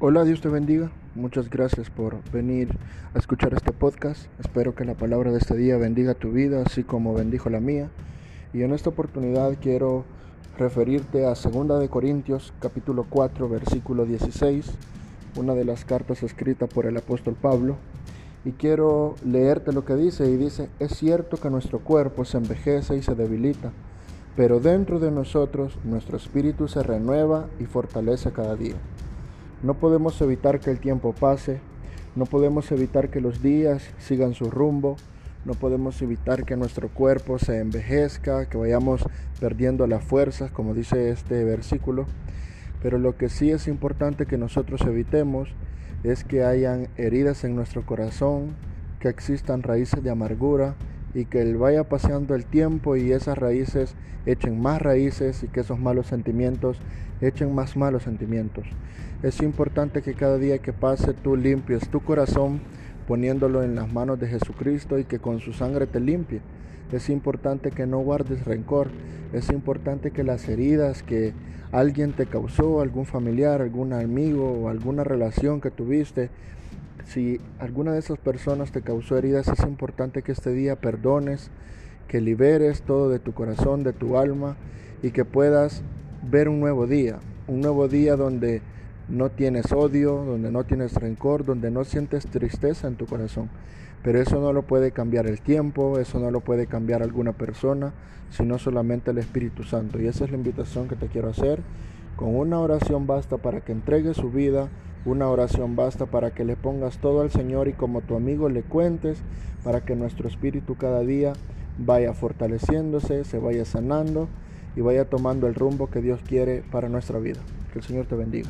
Hola, Dios te bendiga. Muchas gracias por venir a escuchar este podcast. Espero que la palabra de este día bendiga tu vida, así como bendijo la mía. Y en esta oportunidad quiero referirte a 2 de Corintios, capítulo 4, versículo 16, una de las cartas escritas por el apóstol Pablo. Y quiero leerte lo que dice y dice, es cierto que nuestro cuerpo se envejece y se debilita, pero dentro de nosotros nuestro espíritu se renueva y fortalece cada día. No podemos evitar que el tiempo pase, no podemos evitar que los días sigan su rumbo, no podemos evitar que nuestro cuerpo se envejezca, que vayamos perdiendo las fuerzas, como dice este versículo. Pero lo que sí es importante que nosotros evitemos es que hayan heridas en nuestro corazón, que existan raíces de amargura y que vaya paseando el tiempo y esas raíces echen más raíces y que esos malos sentimientos echen más malos sentimientos. Es importante que cada día que pase tú limpies tu corazón poniéndolo en las manos de Jesucristo y que con su sangre te limpie. Es importante que no guardes rencor. Es importante que las heridas que alguien te causó, algún familiar, algún amigo o alguna relación que tuviste, si alguna de esas personas te causó heridas, es importante que este día perdones, que liberes todo de tu corazón, de tu alma y que puedas ver un nuevo día, un nuevo día donde no tienes odio, donde no tienes rencor, donde no sientes tristeza en tu corazón. Pero eso no lo puede cambiar el tiempo, eso no lo puede cambiar alguna persona, sino solamente el Espíritu Santo. Y esa es la invitación que te quiero hacer. Con una oración basta para que entregues su vida, una oración basta para que le pongas todo al Señor y como tu amigo le cuentes para que nuestro espíritu cada día vaya fortaleciéndose, se vaya sanando y vaya tomando el rumbo que Dios quiere para nuestra vida. Que el Señor te bendiga.